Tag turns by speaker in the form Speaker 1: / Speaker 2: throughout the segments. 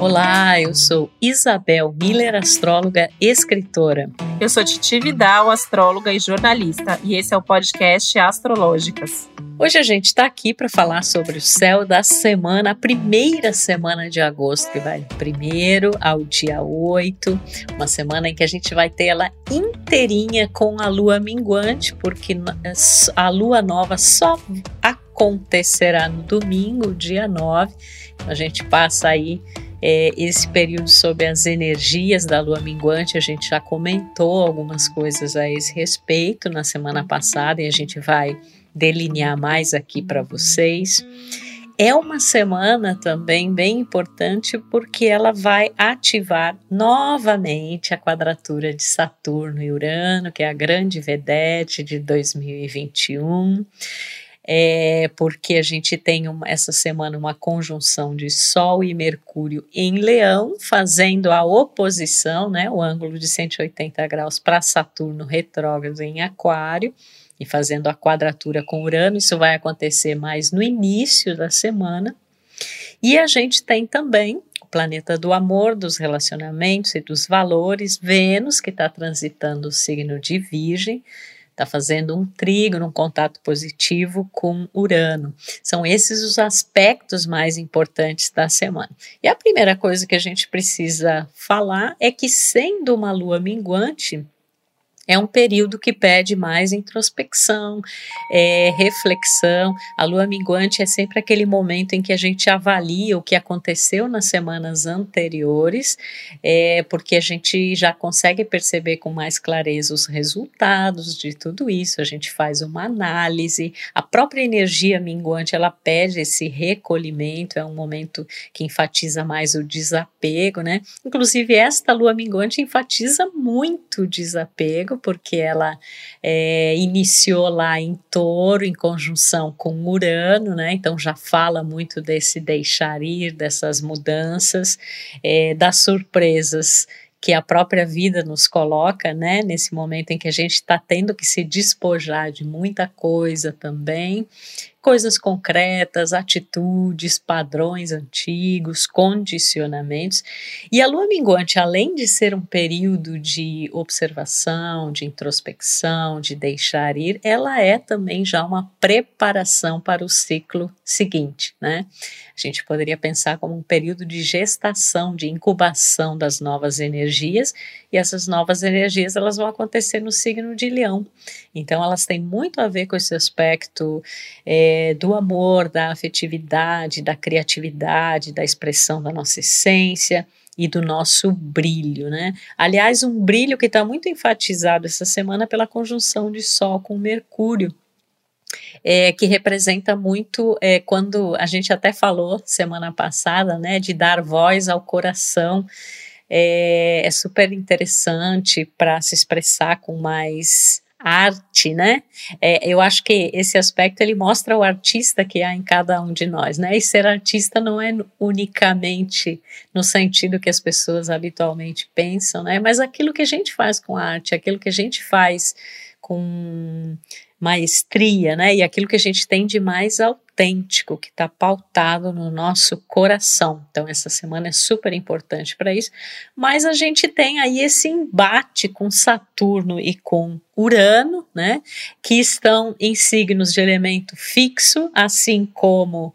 Speaker 1: Olá, eu sou Isabel Miller, astróloga e escritora.
Speaker 2: Eu sou Titi Vidal, astróloga e jornalista, e esse é o podcast Astrológicas.
Speaker 1: Hoje a gente está aqui para falar sobre o céu da semana, a primeira semana de agosto, que vai do primeiro ao dia 8, uma semana em que a gente vai ter ela inteirinha com a lua minguante, porque a lua nova só acontecerá no domingo, dia 9. A gente passa aí é, esse período sobre as energias da lua minguante, a gente já comentou algumas coisas a esse respeito na semana passada e a gente vai delinear mais aqui para vocês. É uma semana também bem importante porque ela vai ativar novamente a quadratura de Saturno e Urano, que é a grande vedete de 2021 é porque a gente tem uma, essa semana uma conjunção de Sol e Mercúrio em Leão, fazendo a oposição, né, o ângulo de 180 graus para Saturno retrógrado em Aquário e fazendo a quadratura com Urano. Isso vai acontecer mais no início da semana. E a gente tem também o planeta do amor, dos relacionamentos e dos valores, Vênus, que está transitando o signo de Virgem está fazendo um trígono, um contato positivo com Urano. São esses os aspectos mais importantes da semana. E a primeira coisa que a gente precisa falar é que, sendo uma lua minguante, é um período que pede mais introspecção, é, reflexão. A lua minguante é sempre aquele momento em que a gente avalia o que aconteceu nas semanas anteriores, é, porque a gente já consegue perceber com mais clareza os resultados de tudo isso. A gente faz uma análise. A própria energia minguante ela pede esse recolhimento. É um momento que enfatiza mais o desapego, né? Inclusive esta lua minguante enfatiza muito o desapego porque ela é, iniciou lá em touro, em conjunção com Urano, né? Então já fala muito desse deixar ir, dessas mudanças, é, das surpresas que a própria vida nos coloca, né, nesse momento em que a gente está tendo que se despojar de muita coisa também, coisas concretas, atitudes, padrões antigos, condicionamentos. E a lua minguante, além de ser um período de observação, de introspecção, de deixar ir, ela é também já uma preparação para o ciclo seguinte, né? A gente poderia pensar como um período de gestação, de incubação das novas energias, e essas novas energias elas vão acontecer no signo de Leão. Então elas têm muito a ver com esse aspecto é, do amor, da afetividade, da criatividade, da expressão da nossa essência e do nosso brilho, né? Aliás, um brilho que está muito enfatizado essa semana pela conjunção de Sol com Mercúrio. É, que representa muito é, quando a gente até falou semana passada, né, de dar voz ao coração, é, é super interessante para se expressar com mais arte, né? É, eu acho que esse aspecto ele mostra o artista que há em cada um de nós, né? E ser artista não é unicamente no sentido que as pessoas habitualmente pensam, né? Mas aquilo que a gente faz com arte, aquilo que a gente faz com maestria, né? E aquilo que a gente tem de mais autêntico, que está pautado no nosso coração. Então, essa semana é super importante para isso. Mas a gente tem aí esse embate com Saturno e com Urano, né? Que estão em signos de elemento fixo, assim como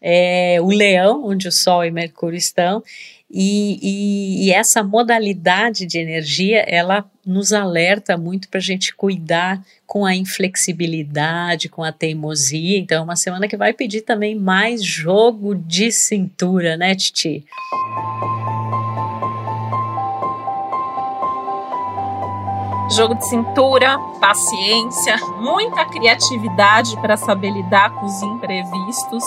Speaker 1: é, o Leão, onde o Sol e Mercúrio estão. E, e, e, essa modalidade de energia, ela nos alerta muito para a gente cuidar com a inflexibilidade, com a teimosia. Então, é uma semana que vai pedir também mais jogo de cintura, né, Titi?
Speaker 2: Jogo de cintura, paciência, muita criatividade para saber lidar com os imprevistos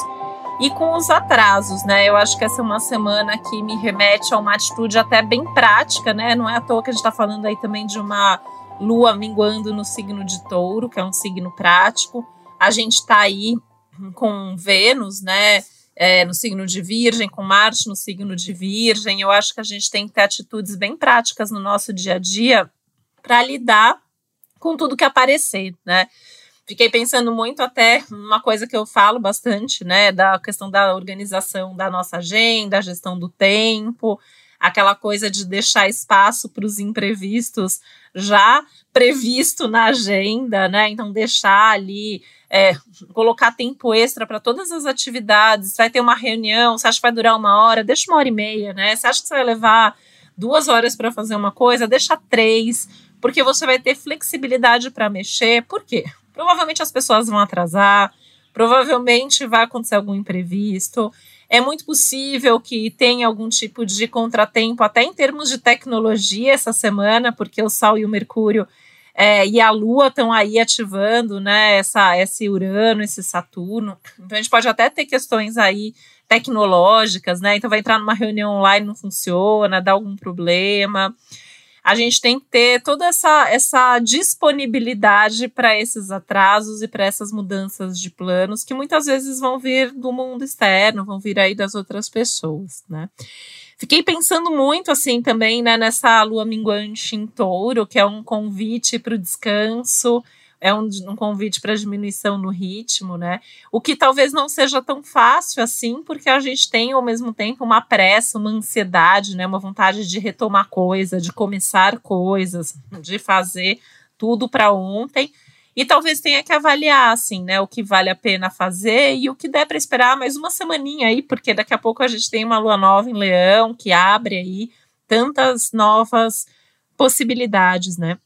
Speaker 2: e com os atrasos, né? Eu acho que essa é uma semana que me remete a uma atitude até bem prática, né? Não é à toa que a gente está falando aí também de uma lua minguando no signo de touro, que é um signo prático. A gente está aí com Vênus, né? É, no signo de Virgem, com Marte no signo de Virgem. Eu acho que a gente tem que ter atitudes bem práticas no nosso dia a dia para lidar com tudo que aparecer, né? Fiquei pensando muito até uma coisa que eu falo bastante, né, da questão da organização da nossa agenda, gestão do tempo, aquela coisa de deixar espaço para os imprevistos já previsto na agenda, né? Então deixar ali, é, colocar tempo extra para todas as atividades. Vai ter uma reunião, você acha que vai durar uma hora? Deixa uma hora e meia, né? Você acha que você vai levar duas horas para fazer uma coisa? Deixa três, porque você vai ter flexibilidade para mexer. Por quê? Provavelmente as pessoas vão atrasar, provavelmente vai acontecer algum imprevisto. É muito possível que tenha algum tipo de contratempo, até em termos de tecnologia, essa semana, porque o Sol e o Mercúrio é, e a Lua estão aí ativando né, essa, esse Urano, esse Saturno. Então a gente pode até ter questões aí tecnológicas, né? Então vai entrar numa reunião online, não funciona, dá algum problema a gente tem que ter toda essa, essa disponibilidade para esses atrasos e para essas mudanças de planos que muitas vezes vão vir do mundo externo, vão vir aí das outras pessoas, né? Fiquei pensando muito assim também né, nessa lua minguante em touro, que é um convite para o descanso, é um, um convite para diminuição no ritmo, né? O que talvez não seja tão fácil assim, porque a gente tem ao mesmo tempo uma pressa, uma ansiedade, né? Uma vontade de retomar coisa, de começar coisas, de fazer tudo para ontem. E talvez tenha que avaliar, assim, né, o que vale a pena fazer e o que der para esperar mais uma semaninha aí, porque daqui a pouco a gente tem uma lua nova em Leão que abre aí tantas novas possibilidades, né?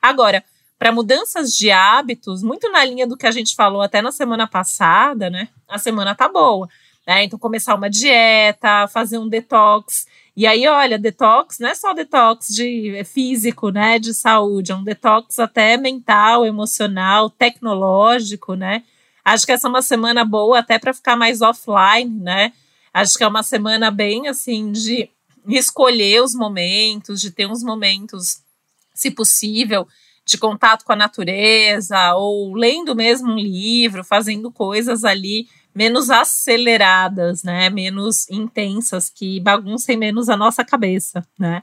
Speaker 2: Agora, para mudanças de hábitos, muito na linha do que a gente falou até na semana passada, né? A semana tá boa. Né? Então, começar uma dieta, fazer um detox. E aí, olha, detox não é só detox de é físico, né? De saúde, é um detox até mental, emocional, tecnológico, né? Acho que essa é uma semana boa até para ficar mais offline, né? Acho que é uma semana bem assim de escolher os momentos, de ter uns momentos, se possível, de contato com a natureza, ou lendo mesmo um livro, fazendo coisas ali menos aceleradas, né? Menos intensas, que baguncem menos a nossa cabeça, né?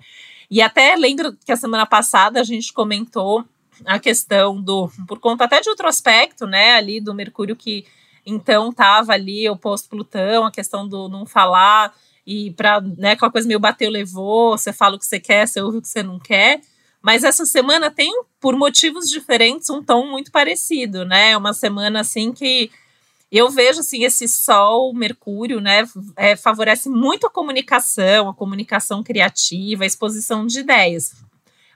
Speaker 2: E até lembro que a semana passada a gente comentou a questão do, por conta até de outro aspecto, né, ali do Mercúrio que então estava ali oposto Plutão, a questão do não falar e para, né, aquela coisa meio bateu levou, você fala o que você quer, você ouve o que você não quer. Mas essa semana tem, por motivos diferentes, um tom muito parecido, né? É uma semana assim que eu vejo assim esse Sol, Mercúrio, né? É, favorece muito a comunicação, a comunicação criativa, a exposição de ideias.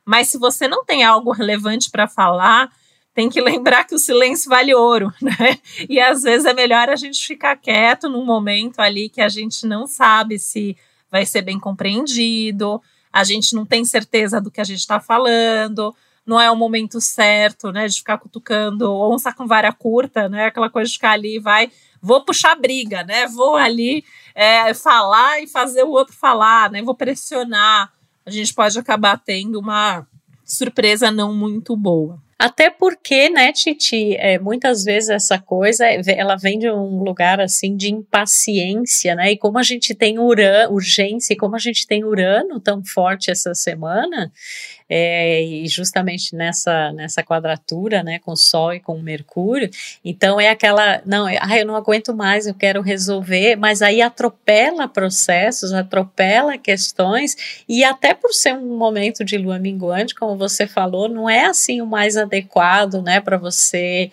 Speaker 2: Mas se você não tem algo relevante para falar, tem que lembrar que o silêncio vale ouro, né? E às vezes é melhor a gente ficar quieto num momento ali que a gente não sabe se vai ser bem compreendido, a gente não tem certeza do que a gente está falando, não é o momento certo, né, de ficar cutucando onça com vara curta, né, aquela coisa de ficar ali, vai, vou puxar briga, né, vou ali é, falar e fazer o outro falar, né, vou pressionar, a gente pode acabar tendo uma surpresa não muito boa.
Speaker 1: Até porque, né, Titi, é, muitas vezes essa coisa, ela vem de um lugar, assim, de impaciência, né, e como a gente tem urano, urgência, e como a gente tem urano tão forte essa semana, é, e justamente nessa, nessa quadratura, né, com o Sol e com o Mercúrio, então é aquela, não, ah, eu não aguento mais, eu quero resolver, mas aí atropela processos, atropela questões, e até por ser um momento de lua minguante, como você falou, não é assim o mais adequado, né, para você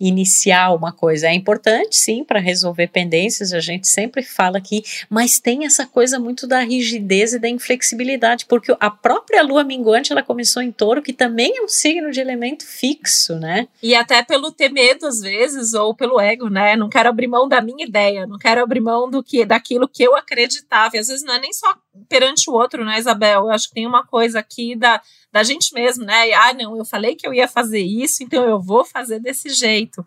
Speaker 1: iniciar uma coisa. É importante, sim, para resolver pendências, a gente sempre fala aqui, mas tem essa coisa muito da rigidez e da inflexibilidade, porque a própria lua minguante, ela começou em touro, que também é um signo de elemento fixo, né?
Speaker 2: E até pelo ter medo, às vezes, ou pelo ego, né? Não quero abrir mão da minha ideia, não quero abrir mão do que, daquilo que eu acreditava. E às vezes não é nem só perante o outro, né, Isabel? Eu acho que tem uma coisa aqui da da gente mesmo, né? Ah, não, eu falei que eu ia fazer isso, então eu vou fazer desse jeito.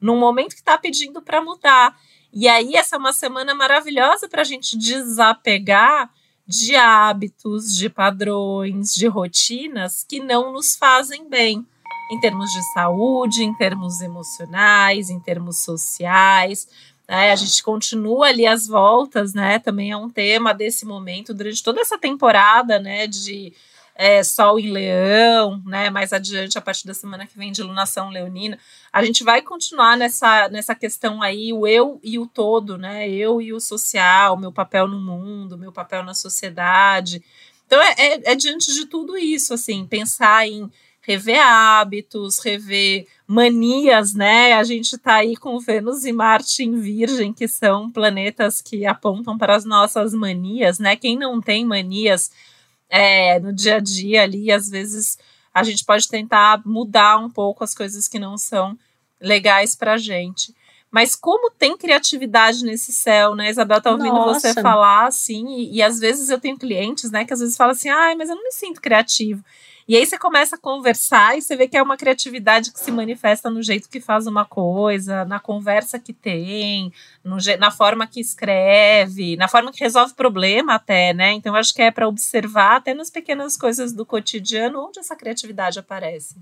Speaker 2: Num momento que está pedindo para mudar. E aí, essa é uma semana maravilhosa para a gente desapegar de hábitos, de padrões, de rotinas que não nos fazem bem, em termos de saúde, em termos emocionais, em termos sociais. Né? A gente continua ali as voltas, né? Também é um tema desse momento durante toda essa temporada, né? De é, Sol em Leão, né? Mais adiante, a partir da semana que vem de lunação leonina, a gente vai continuar nessa, nessa questão aí, o eu e o todo, né? Eu e o social, meu papel no mundo, meu papel na sociedade. Então é, é, é diante de tudo isso, assim, pensar em rever hábitos, rever manias, né? A gente está aí com Vênus e Marte em Virgem, que são planetas que apontam para as nossas manias, né? Quem não tem manias é, no dia a dia ali, às vezes a gente pode tentar mudar um pouco as coisas que não são legais para a gente. Mas como tem criatividade nesse céu, né? Isabel tá ouvindo Nossa. você falar assim, e, e, às vezes eu tenho clientes, né, que às vezes falam assim, ai, mas eu não me sinto criativo. E aí você começa a conversar e você vê que é uma criatividade que se manifesta no jeito que faz uma coisa, na conversa que tem, no, na forma que escreve, na forma que resolve problema até, né? Então acho que é para observar até nas pequenas coisas do cotidiano onde essa criatividade aparece.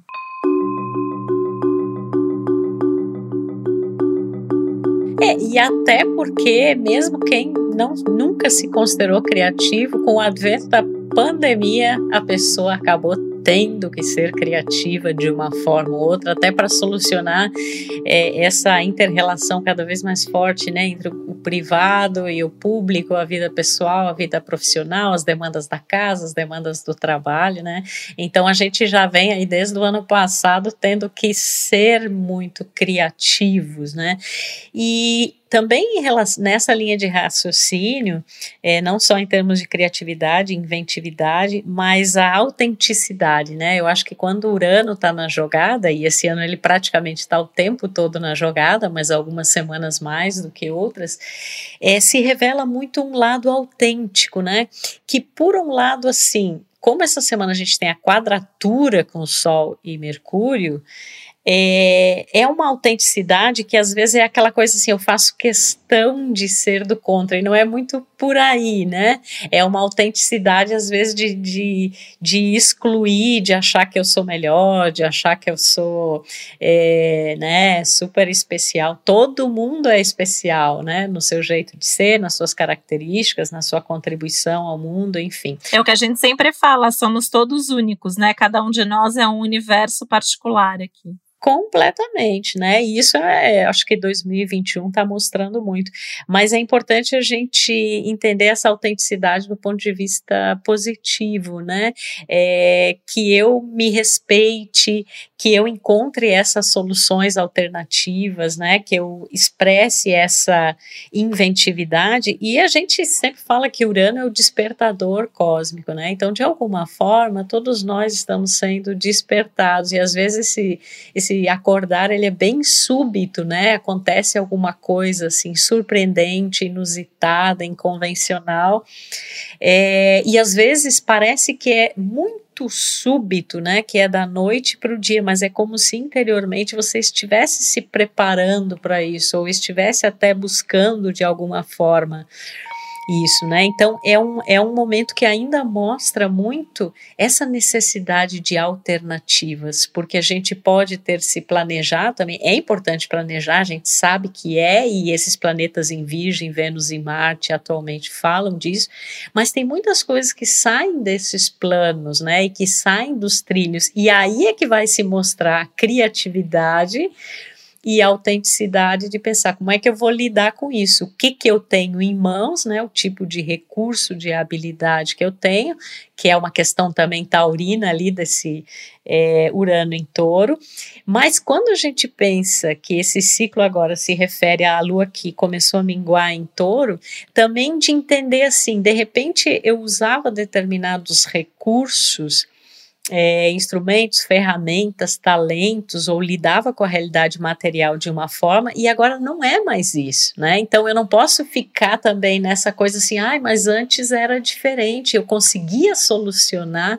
Speaker 1: É, e até porque, mesmo quem não, nunca se considerou criativo, com o advento da pandemia, a pessoa acabou tendo que ser criativa de uma forma ou outra, até para solucionar é, essa inter-relação cada vez mais forte né, entre o privado e o público, a vida pessoal, a vida profissional, as demandas da casa, as demandas do trabalho. Né? Então a gente já vem aí desde o ano passado tendo que ser muito criativos. Né? E também nessa linha de raciocínio, é, não só em termos de criatividade, inventividade, mas a autenticidade, né? Eu acho que quando o Urano está na jogada, e esse ano ele praticamente está o tempo todo na jogada, mas algumas semanas mais do que outras, é, se revela muito um lado autêntico, né? Que por um lado, assim, como essa semana a gente tem a quadratura com Sol e Mercúrio, é, é uma autenticidade que às vezes é aquela coisa assim, eu faço questão de ser do contra, e não é muito por aí, né? É uma autenticidade, às vezes, de, de, de excluir, de achar que eu sou melhor, de achar que eu sou é, né, super especial. Todo mundo é especial, né? No seu jeito de ser, nas suas características, na sua contribuição ao mundo, enfim.
Speaker 2: É o que a gente sempre fala, somos todos únicos, né? Cada um de nós é um universo particular aqui.
Speaker 1: Completamente, né? E isso é, acho que 2021 está mostrando muito. Mas é importante a gente entender essa autenticidade do ponto de vista positivo, né? É, que eu me respeite, que eu encontre essas soluções alternativas, né? Que eu expresse essa inventividade. E a gente sempre fala que Urano é o despertador cósmico, né? Então, de alguma forma, todos nós estamos sendo despertados e às vezes esse, esse acordar ele é bem súbito, né? Acontece alguma coisa assim surpreendente, inusitada, inconvencional, é, e às vezes parece que é muito súbito, né? Que é da noite para o dia, mas é como se interiormente você estivesse se preparando para isso ou estivesse até buscando de alguma forma isso, né? Então é um, é um momento que ainda mostra muito essa necessidade de alternativas, porque a gente pode ter se planejar também, é importante planejar, a gente sabe que é, e esses planetas em Virgem, Vênus e Marte atualmente falam disso, mas tem muitas coisas que saem desses planos, né? E que saem dos trilhos, e aí é que vai se mostrar a criatividade e autenticidade de pensar como é que eu vou lidar com isso, o que que eu tenho em mãos, né, o tipo de recurso, de habilidade que eu tenho, que é uma questão também taurina ali desse é, Urano em touro, mas quando a gente pensa que esse ciclo agora se refere à Lua que começou a minguar em touro, também de entender assim, de repente eu usava determinados recursos é, instrumentos, ferramentas, talentos, ou lidava com a realidade material de uma forma, e agora não é mais isso, né? Então eu não posso ficar também nessa coisa assim, ai, mas antes era diferente, eu conseguia solucionar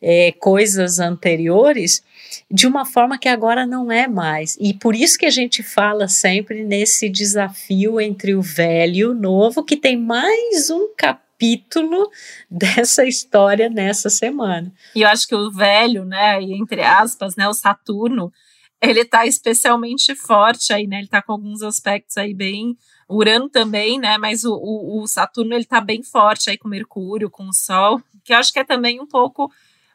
Speaker 1: é, coisas anteriores de uma forma que agora não é mais. E por isso que a gente fala sempre nesse desafio entre o velho e o novo, que tem mais um capítulo capítulo dessa história nessa semana.
Speaker 2: E eu acho que o velho, né, e entre aspas, né, o Saturno, ele tá especialmente forte aí, né? Ele tá com alguns aspectos aí bem Urano também, né? Mas o, o, o, Saturno ele tá bem forte aí com Mercúrio, com o Sol, que eu acho que é também um pouco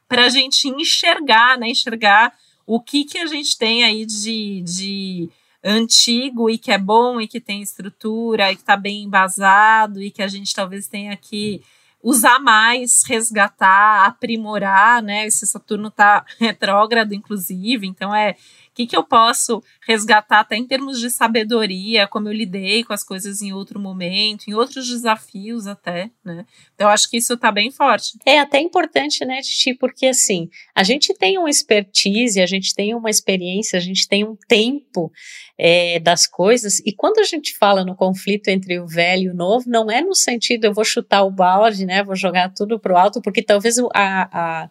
Speaker 2: para a gente enxergar, né? Enxergar o que, que a gente tem aí de, de antigo e que é bom e que tem estrutura e que está bem embasado e que a gente talvez tenha que usar mais, resgatar, aprimorar, né? Esse Saturno está retrógrado, inclusive, então é que, que eu posso resgatar até em termos de sabedoria, como eu lidei com as coisas em outro momento, em outros desafios até, né? Então eu acho que isso está bem forte.
Speaker 1: É até importante, né, Titi, porque assim, a gente tem uma expertise, a gente tem uma experiência, a gente tem um tempo é, das coisas, e quando a gente fala no conflito entre o velho e o novo, não é no sentido eu vou chutar o balde, né, vou jogar tudo pro alto, porque talvez a, a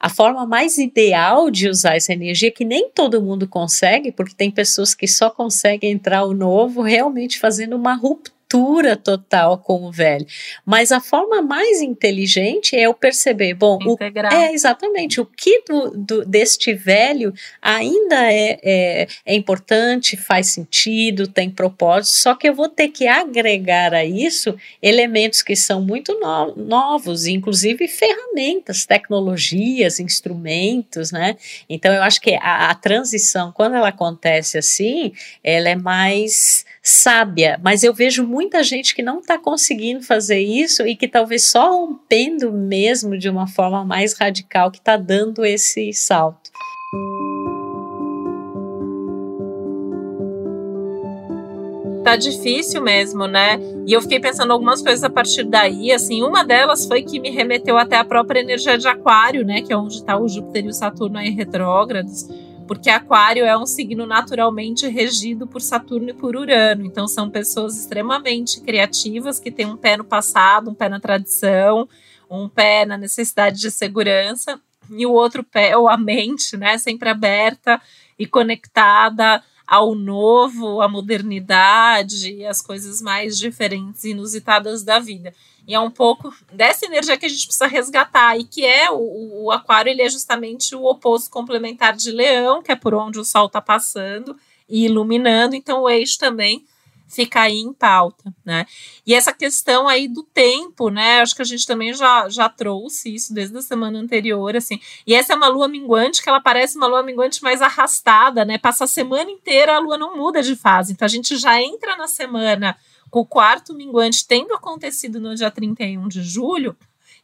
Speaker 1: a forma mais ideal de usar essa energia, que nem todo mundo consegue, porque tem pessoas que só conseguem entrar o novo realmente fazendo uma ruptura ruptura total com o velho. Mas a forma mais inteligente é eu perceber, bom, o, é exatamente o que do, do, deste velho ainda é, é, é, importante, faz sentido, tem propósito, só que eu vou ter que agregar a isso elementos que são muito no, novos, inclusive ferramentas, tecnologias, instrumentos, né? Então eu acho que a, a transição, quando ela acontece assim, ela é mais sábia, mas eu vejo muita gente que não está conseguindo fazer isso e que talvez só rompendo mesmo de uma forma mais radical que está dando esse salto.
Speaker 2: Tá difícil mesmo, né? E eu fiquei pensando algumas coisas a partir daí, assim, uma delas foi que me remeteu até a própria energia de aquário, né, que é onde está o Júpiter e o Saturno aí retrógrados porque Aquário é um signo naturalmente regido por Saturno e por Urano. Então são pessoas extremamente criativas que têm um pé no passado, um pé na tradição, um pé na necessidade de segurança e o outro pé ou a mente, né, sempre aberta e conectada ao novo, à modernidade, às coisas mais diferentes e inusitadas da vida. E é um pouco dessa energia que a gente precisa resgatar, e que é o, o aquário, ele é justamente o oposto complementar de leão, que é por onde o sol está passando e iluminando, então o eixo também fica aí em pauta, né? E essa questão aí do tempo, né? Acho que a gente também já, já trouxe isso desde a semana anterior, assim. E essa é uma lua minguante que ela parece uma lua minguante mais arrastada, né? Passa a semana inteira a lua não muda de fase. Então a gente já entra na semana com o quarto minguante tendo acontecido no dia 31 de julho,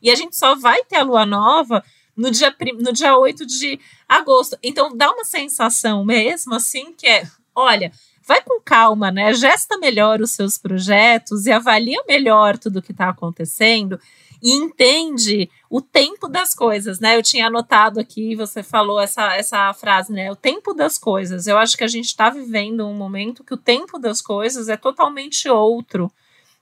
Speaker 2: e a gente só vai ter a lua nova no dia, no dia 8 de agosto. Então dá uma sensação mesmo assim que é, olha, vai com calma, né? Gesta melhor os seus projetos e avalia melhor tudo o que está acontecendo e entende o tempo das coisas, né? Eu tinha anotado aqui, você falou essa, essa frase, né? O tempo das coisas. Eu acho que a gente está vivendo um momento que o tempo das coisas é totalmente outro.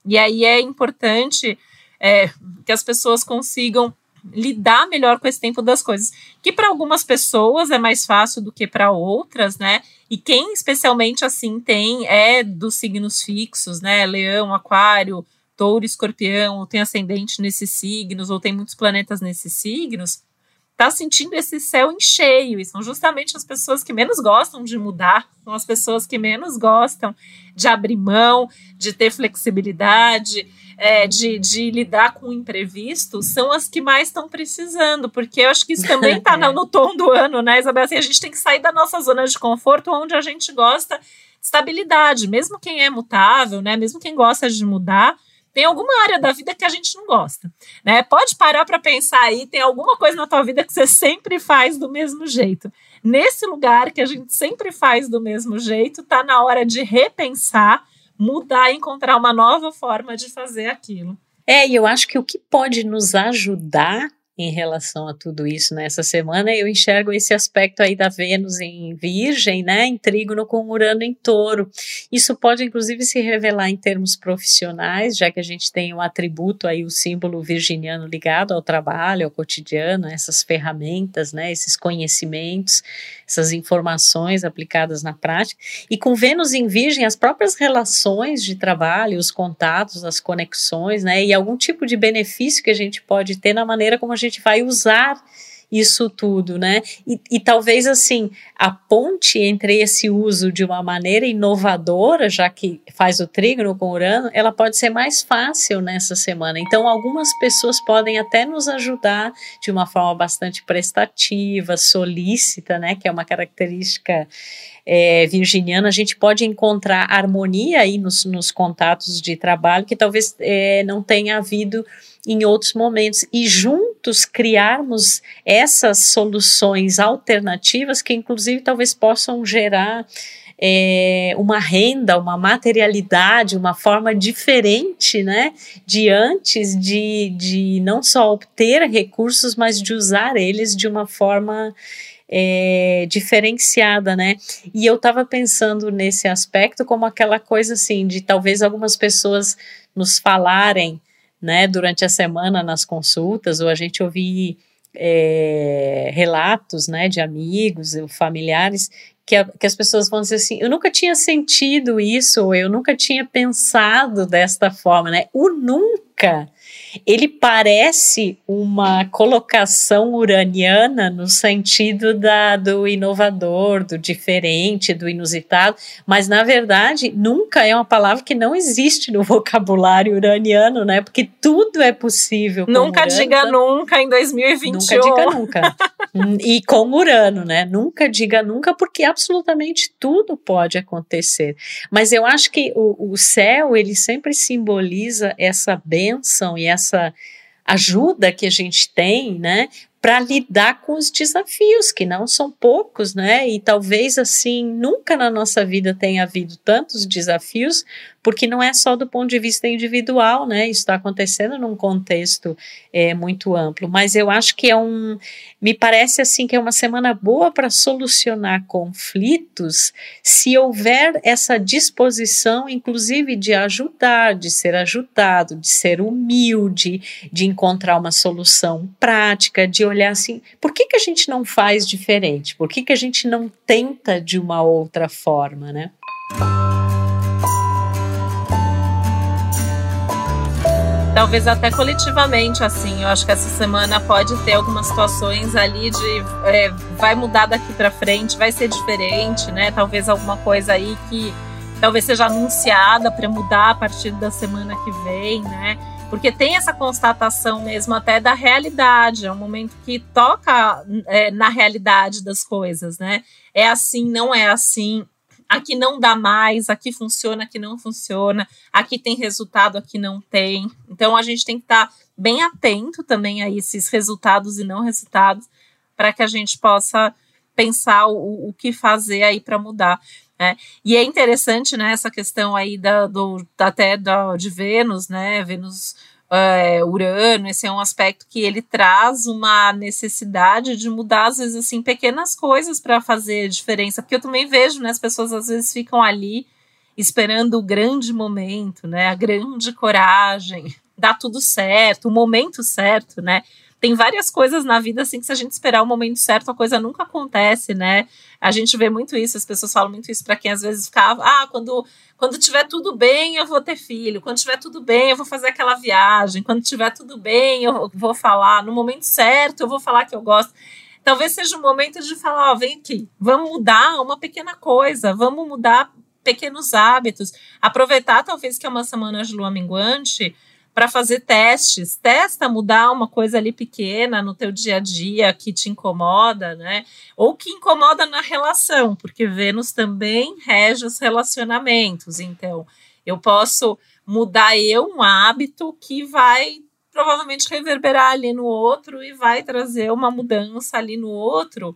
Speaker 2: E aí é importante é, que as pessoas consigam lidar melhor com esse tempo das coisas, que para algumas pessoas é mais fácil do que para outras, né? E quem especialmente assim tem é dos signos fixos, né? Leão, Aquário, touro, escorpião, ou tem ascendente nesses signos, ou tem muitos planetas nesses signos, está sentindo esse céu em cheio. E são justamente as pessoas que menos gostam de mudar, são as pessoas que menos gostam de abrir mão, de ter flexibilidade, é, de, de lidar com o imprevisto, são as que mais estão precisando, porque eu acho que isso também está no, no tom do ano, né, Isabel? Assim, a gente tem que sair da nossa zona de conforto, onde a gente gosta de estabilidade, mesmo quem é mutável, né? Mesmo quem gosta de mudar, tem alguma área da vida que a gente não gosta, né? Pode parar para pensar aí, tem alguma coisa na tua vida que você sempre faz do mesmo jeito. Nesse lugar que a gente sempre faz do mesmo jeito, tá na hora de repensar, mudar, encontrar uma nova forma de fazer aquilo.
Speaker 1: É, e eu acho que o que pode nos ajudar em relação a tudo isso nessa semana, eu enxergo esse aspecto aí da Vênus em Virgem, né, em trígono com Urano em Touro. Isso pode inclusive se revelar em termos profissionais, já que a gente tem o atributo aí o símbolo virginiano ligado ao trabalho, ao cotidiano, essas ferramentas, né, esses conhecimentos, essas informações aplicadas na prática. E com Vênus em Virgem, as próprias relações de trabalho, os contatos, as conexões, né, e algum tipo de benefício que a gente pode ter na maneira como a gente vai usar isso tudo, né? E, e, talvez assim a ponte entre esse uso de uma maneira inovadora, já que faz o trígono com Urano, ela pode ser mais fácil nessa semana. Então, algumas pessoas podem até nos ajudar de uma forma bastante prestativa, solícita, né? Que é uma característica é, virginiana, a gente pode encontrar harmonia aí nos, nos contatos de trabalho que talvez é, não tenha havido em outros momentos e juntos criarmos essas soluções alternativas que inclusive talvez possam gerar é, uma renda, uma materialidade, uma forma diferente, né, de antes de, de não só obter recursos, mas de usar eles de uma forma é, diferenciada, né? E eu estava pensando nesse aspecto como aquela coisa assim de talvez algumas pessoas nos falarem, né, durante a semana nas consultas ou a gente ouvir é, relatos, né, de amigos familiares que, a, que, as pessoas vão dizer assim, eu nunca tinha sentido isso, ou eu nunca tinha pensado desta forma, né? O nunca ele parece uma colocação uraniana no sentido da, do inovador, do diferente, do inusitado, mas na verdade nunca é uma palavra que não existe no vocabulário uraniano, né? Porque tudo é possível.
Speaker 2: Nunca Urano, diga nunca em 2021.
Speaker 1: Nunca diga nunca. e com Urano, né? Nunca diga nunca, porque absolutamente tudo pode acontecer. Mas eu acho que o, o céu, ele sempre simboliza essa bênção e essa ajuda que a gente tem, né, para lidar com os desafios, que não são poucos, né? E talvez assim, nunca na nossa vida tenha havido tantos desafios, porque não é só do ponto de vista individual, né? Isso está acontecendo num contexto é, muito amplo. Mas eu acho que é um. Me parece assim que é uma semana boa para solucionar conflitos, se houver essa disposição, inclusive, de ajudar, de ser ajudado, de ser humilde, de encontrar uma solução prática, de olhar olhar assim, por que, que a gente não faz diferente? Por que, que a gente não tenta de uma outra forma, né?
Speaker 2: Talvez até coletivamente, assim. Eu acho que essa semana pode ter algumas situações ali de é, vai mudar daqui para frente, vai ser diferente, né? Talvez alguma coisa aí que talvez seja anunciada para mudar a partir da semana que vem, né? Porque tem essa constatação mesmo até da realidade, é um momento que toca é, na realidade das coisas, né? É assim, não é assim, aqui não dá mais, aqui funciona, aqui não funciona, aqui tem resultado, aqui não tem. Então a gente tem que estar tá bem atento também a esses resultados e não resultados, para que a gente possa pensar o, o que fazer aí para mudar. Né? E é interessante né, essa questão aí da, do, até da, de Vênus, né? Vênus é, Urano, esse é um aspecto que ele traz uma necessidade de mudar, às vezes, assim, pequenas coisas para fazer diferença. Porque eu também vejo, né? As pessoas às vezes ficam ali esperando o grande momento, né? A grande coragem, dá tudo certo, o momento certo, né? Tem várias coisas na vida assim que se a gente esperar o momento certo, a coisa nunca acontece, né? A gente vê muito isso, as pessoas falam muito isso para quem às vezes ficava, ah, quando quando tiver tudo bem, eu vou ter filho. Quando tiver tudo bem, eu vou fazer aquela viagem. Quando tiver tudo bem, eu vou falar no momento certo, eu vou falar que eu gosto. Talvez seja o momento de falar, ó, vem aqui, vamos mudar uma pequena coisa, vamos mudar pequenos hábitos, aproveitar talvez que é uma semana de lua minguante para fazer testes. Testa mudar uma coisa ali pequena no teu dia a dia que te incomoda, né? Ou que incomoda na relação, porque Vênus também rege os relacionamentos. Então, eu posso mudar eu um hábito que vai provavelmente reverberar ali no outro e vai trazer uma mudança ali no outro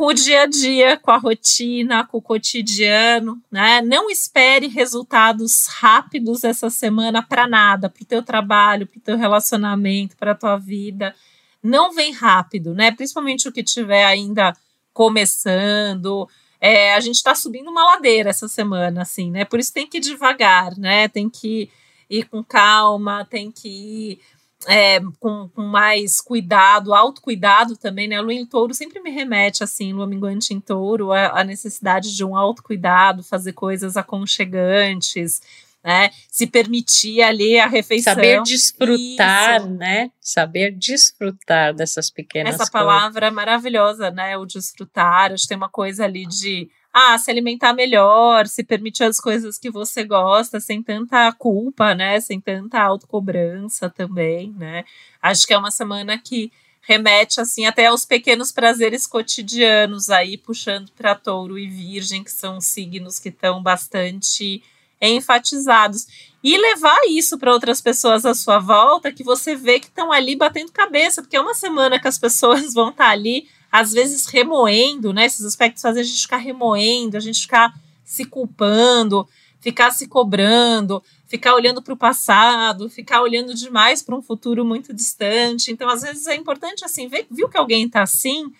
Speaker 2: com o dia a dia, com a rotina, com o cotidiano, né? Não espere resultados rápidos essa semana para nada, para o teu trabalho, para o teu relacionamento, para a tua vida. Não vem rápido, né? Principalmente o que tiver ainda começando. É, a gente está subindo uma ladeira essa semana, assim, né? Por isso tem que ir devagar, né? Tem que ir com calma, tem que ir é, com, com, mais cuidado, autocuidado também, né? A lua em touro sempre me remete, assim, lua minguante em touro, a, a necessidade de um autocuidado, fazer coisas aconchegantes, né? Se permitir ali a refeição.
Speaker 1: Saber desfrutar, Isso. né? Saber desfrutar dessas pequenas
Speaker 2: Essa palavra é maravilhosa, né? O desfrutar. Acho que tem uma coisa ali de ah, se alimentar melhor, se permitir as coisas que você gosta, sem tanta culpa, né? Sem tanta autocobrança também, né? Acho que é uma semana que remete assim até aos pequenos prazeres cotidianos aí puxando para Touro e Virgem, que são signos que estão bastante enfatizados e levar isso para outras pessoas à sua volta que você vê que estão ali batendo cabeça, porque é uma semana que as pessoas vão estar tá ali às vezes remoendo, né? Esses aspectos fazem a gente ficar remoendo, a gente ficar se culpando, ficar se cobrando, ficar olhando para o passado, ficar olhando demais para um futuro muito distante. Então, às vezes é importante assim, ver, viu que alguém está assim,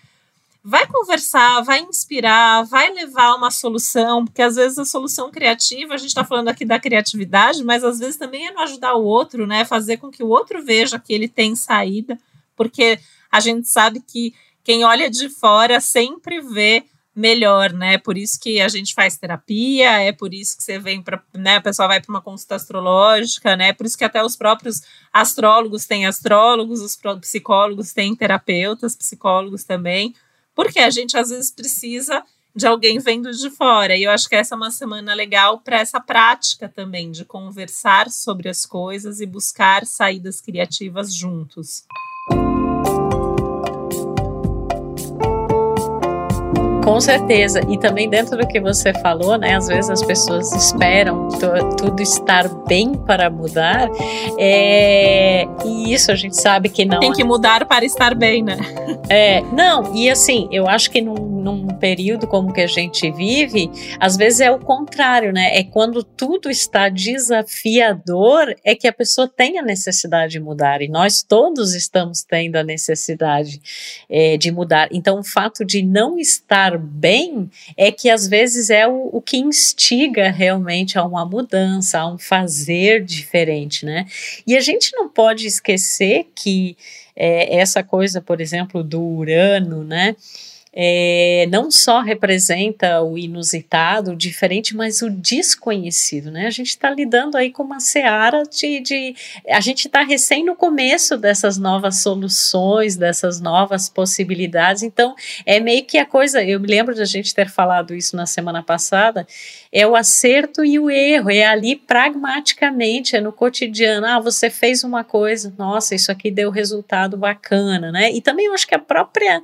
Speaker 2: vai conversar, vai inspirar, vai levar uma solução, porque às vezes a solução criativa, a gente está falando aqui da criatividade, mas às vezes também é não ajudar o outro, né? Fazer com que o outro veja que ele tem saída, porque a gente sabe que quem olha de fora sempre vê melhor, né? Por isso que a gente faz terapia, é por isso que você vem para, né, a pessoa vai para uma consulta astrológica, né? Por isso que até os próprios astrólogos têm astrólogos, os psicólogos têm terapeutas, psicólogos também, porque a gente às vezes precisa de alguém vendo de fora. E eu acho que essa é uma semana legal para essa prática também de conversar sobre as coisas e buscar saídas criativas juntos.
Speaker 1: Com certeza. E também dentro do que você falou, né? Às vezes as pessoas esperam tudo estar bem para mudar. É, e isso a gente sabe que não.
Speaker 2: Tem que mudar para estar bem, né?
Speaker 1: É, não, e assim, eu acho que num, num período como que a gente vive, às vezes é o contrário, né? É quando tudo está desafiador, é que a pessoa tem a necessidade de mudar. E nós todos estamos tendo a necessidade é, de mudar. Então, o fato de não estar bem é que às vezes é o, o que instiga realmente a uma mudança, a um fazer diferente, né? E a gente não pode esquecer que é, essa coisa, por exemplo, do Urano, né? É, não só representa o inusitado, o diferente, mas o desconhecido, né? A gente está lidando aí com uma seara de, de a gente está recém no começo dessas novas soluções, dessas novas possibilidades. Então, é meio que a coisa. Eu me lembro de a gente ter falado isso na semana passada. É o acerto e o erro. É ali pragmaticamente, é no cotidiano. Ah, você fez uma coisa, nossa, isso aqui deu resultado bacana, né? E também eu acho que a própria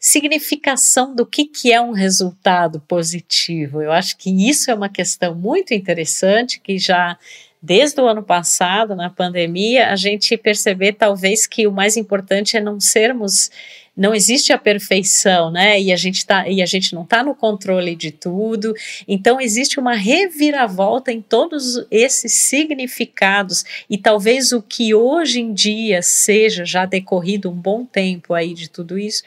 Speaker 1: significação do que, que é um resultado positivo. Eu acho que isso é uma questão muito interessante que já desde o ano passado, na pandemia, a gente perceber talvez que o mais importante é não sermos não existe a perfeição, né? E a gente tá e a gente não está no controle de tudo. Então existe uma reviravolta em todos esses significados e talvez o que hoje em dia seja já decorrido um bom tempo aí de tudo isso,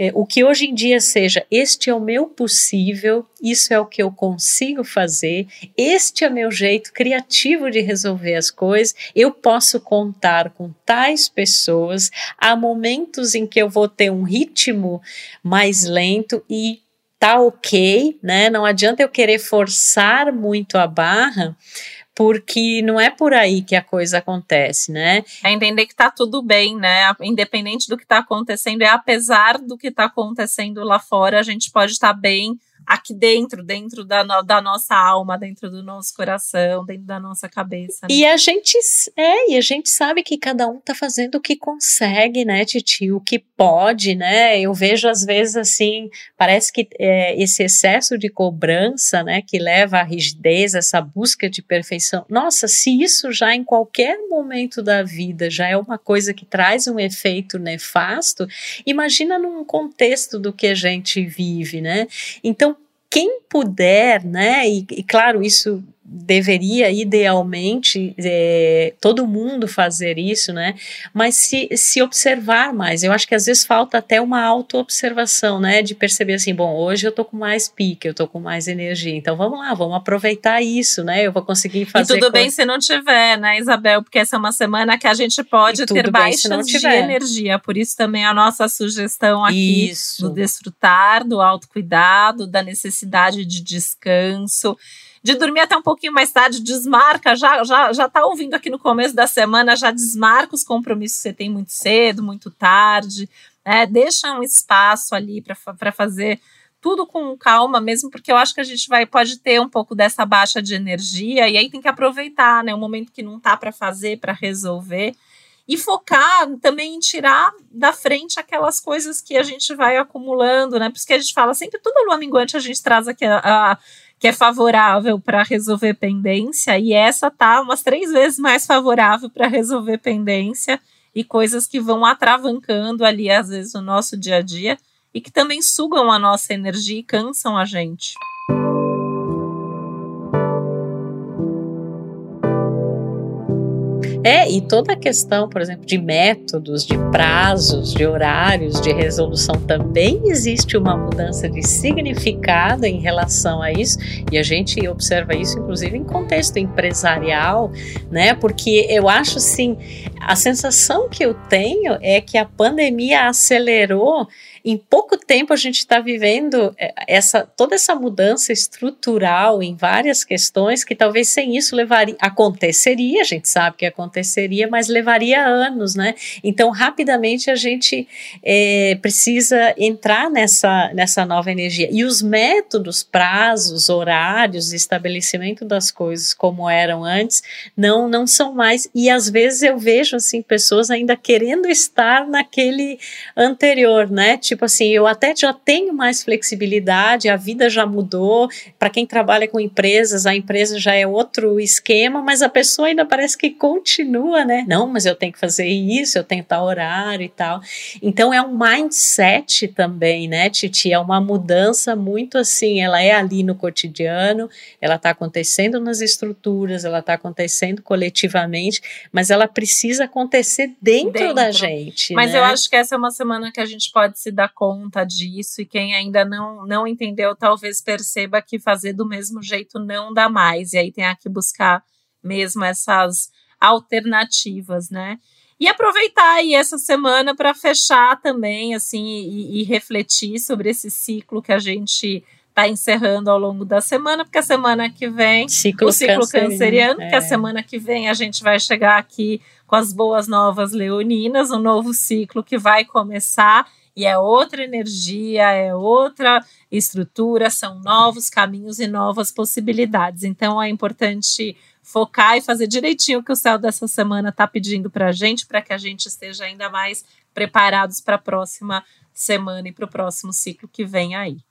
Speaker 1: é, o que hoje em dia seja, este é o meu possível, isso é o que eu consigo fazer, este é o meu jeito criativo de resolver as coisas, eu posso contar com tais pessoas, há momentos em que eu vou ter um ritmo mais lento e tá ok, né? Não adianta eu querer forçar muito a barra, porque não é por aí que a coisa acontece, né?
Speaker 2: É entender que tá tudo bem, né? Independente do que tá acontecendo, é apesar do que tá acontecendo lá fora, a gente pode estar tá bem aqui dentro, dentro da, da nossa alma, dentro do nosso coração, dentro da nossa cabeça.
Speaker 1: Né? E a gente é, e a gente sabe que cada um tá fazendo o que consegue, né, Titi, o que pode, né? Eu vejo às vezes assim, parece que é, esse excesso de cobrança, né, que leva à rigidez, essa busca de perfeição. Nossa, se isso já em qualquer momento da vida já é uma coisa que traz um efeito nefasto, imagina num contexto do que a gente vive, né? Então quem puder, né, e, e claro, isso deveria idealmente é, todo mundo fazer isso, né? Mas se, se observar mais, eu acho que às vezes falta até uma auto-observação, né? De perceber assim, bom, hoje eu tô com mais pique, eu tô com mais energia, então vamos lá, vamos aproveitar isso, né? Eu vou conseguir fazer.
Speaker 2: E tudo bem se não tiver, né, Isabel? Porque essa é uma semana que a gente pode ter baixas de energia, por isso também a nossa sugestão aqui isso. do desfrutar, do autocuidado, da necessidade de descanso de dormir até um pouquinho mais tarde, desmarca, já, já, já tá ouvindo aqui no começo da semana, já desmarca os compromissos que você tem muito cedo, muito tarde, né? Deixa um espaço ali para fazer tudo com calma mesmo, porque eu acho que a gente vai pode ter um pouco dessa baixa de energia e aí tem que aproveitar, né, o momento que não tá para fazer, para resolver e focar também em tirar da frente aquelas coisas que a gente vai acumulando, né? Porque a gente fala sempre tudo lua minguante a gente traz aqui a, a que é favorável para resolver pendência e essa tá umas três vezes mais favorável para resolver pendência e coisas que vão atravancando ali às vezes o nosso dia a dia e que também sugam a nossa energia e cansam a gente.
Speaker 1: É, e toda a questão, por exemplo, de métodos, de prazos, de horários de resolução também existe uma mudança de significado em relação a isso, e a gente observa isso inclusive em contexto empresarial, né? Porque eu acho assim, a sensação que eu tenho é que a pandemia acelerou em pouco tempo a gente está vivendo é, essa toda essa mudança estrutural em várias questões que talvez sem isso levaria aconteceria, a gente sabe que aconteceria, mas levaria anos, né? Então rapidamente a gente é, precisa entrar nessa nessa nova energia e os métodos, prazos, horários, estabelecimento das coisas como eram antes não não são mais e às vezes eu vejo assim pessoas ainda querendo estar naquele anterior, né? Tipo assim, eu até já tenho mais flexibilidade, a vida já mudou. Para quem trabalha com empresas, a empresa já é outro esquema, mas a pessoa ainda parece que continua, né? Não, mas eu tenho que fazer isso, eu tenho tal horário e tal. Então é um mindset também, né, Titi? É uma mudança muito assim, ela é ali no cotidiano, ela está acontecendo nas estruturas, ela está acontecendo coletivamente, mas ela precisa acontecer dentro, dentro. da gente.
Speaker 2: Mas
Speaker 1: né?
Speaker 2: eu acho que essa é uma semana que a gente pode se dar conta disso e quem ainda não, não entendeu talvez perceba que fazer do mesmo jeito não dá mais e aí tem que buscar mesmo essas alternativas, né? E aproveitar aí essa semana para fechar também, assim, e, e, refletir sobre esse ciclo que a gente está encerrando ao longo da semana, porque a semana que vem,
Speaker 1: ciclo
Speaker 2: o ciclo canceriano,
Speaker 1: canceriano
Speaker 2: é. que a semana que vem a gente vai chegar aqui com as boas novas leoninas, um novo ciclo que vai começar e é outra energia, é outra estrutura, são novos caminhos e novas possibilidades. Então é importante focar e fazer direitinho o que o céu dessa semana está pedindo para a gente, para que a gente esteja ainda mais preparados para a próxima semana e para o próximo ciclo que vem aí.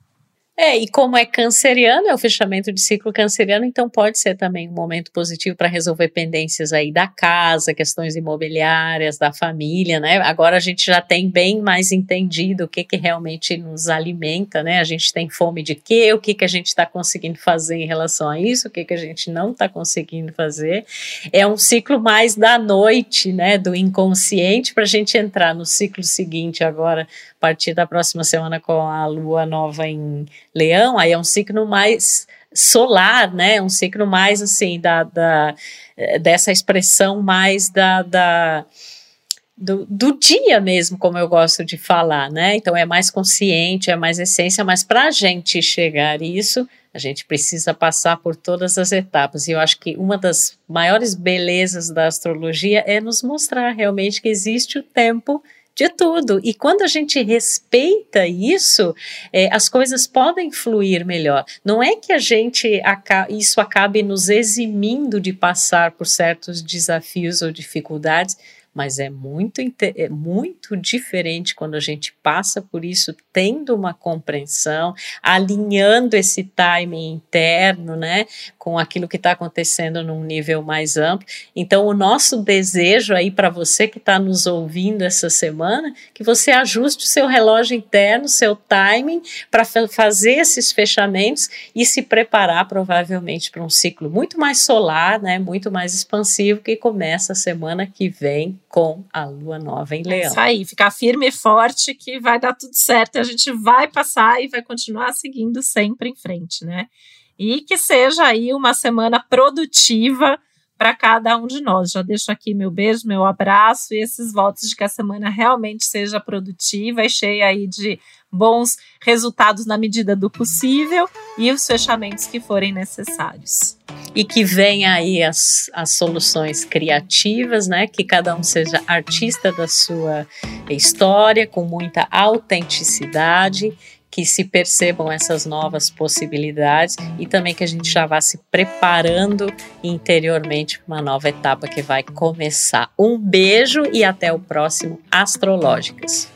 Speaker 1: É, e como é canceriano, é o fechamento de ciclo canceriano, então pode ser também um momento positivo para resolver pendências aí da casa, questões imobiliárias, da família, né? Agora a gente já tem bem mais entendido o que que realmente nos alimenta, né? A gente tem fome de quê? O que que a gente está conseguindo fazer em relação a isso? O que que a gente não está conseguindo fazer? É um ciclo mais da noite, né? Do inconsciente para a gente entrar no ciclo seguinte agora, a partir da próxima semana com a lua nova em Leão, aí é um signo mais solar, né? Um signo mais assim da, da dessa expressão mais da, da do, do, dia mesmo, como eu gosto de falar, né? Então é mais consciente, é mais essência, mas para a gente chegar isso, a gente precisa passar por todas as etapas. E eu acho que uma das maiores belezas da astrologia é nos mostrar realmente que existe o tempo de tudo. E quando a gente respeita isso, é, as coisas podem fluir melhor. Não é que a gente isso acabe nos eximindo de passar por certos desafios ou dificuldades, mas é muito, é muito diferente quando a gente passa por isso, tendo uma compreensão, alinhando esse timing interno, né, com aquilo que está acontecendo num nível mais amplo. Então, o nosso desejo aí para você que está nos ouvindo essa semana, que você ajuste o seu relógio interno, seu timing, para fazer esses fechamentos e se preparar provavelmente para um ciclo muito mais solar, né, muito mais expansivo que começa a semana que vem com a lua nova em Leão. É
Speaker 2: isso aí, ficar firme e forte que vai dar tudo certo e a gente vai passar e vai continuar seguindo sempre em frente, né? E que seja aí uma semana produtiva para cada um de nós. Já deixo aqui meu beijo, meu abraço e esses votos de que a semana realmente seja produtiva e cheia aí de bons resultados na medida do possível e os fechamentos que forem necessários.
Speaker 1: E que venha aí as, as soluções criativas, né? Que cada um seja artista da sua história, com muita autenticidade que se percebam essas novas possibilidades e também que a gente já vá se preparando interiormente para uma nova etapa que vai começar. Um beijo e até o próximo Astrológicas.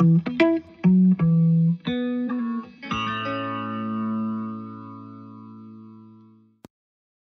Speaker 1: Mm-hmm.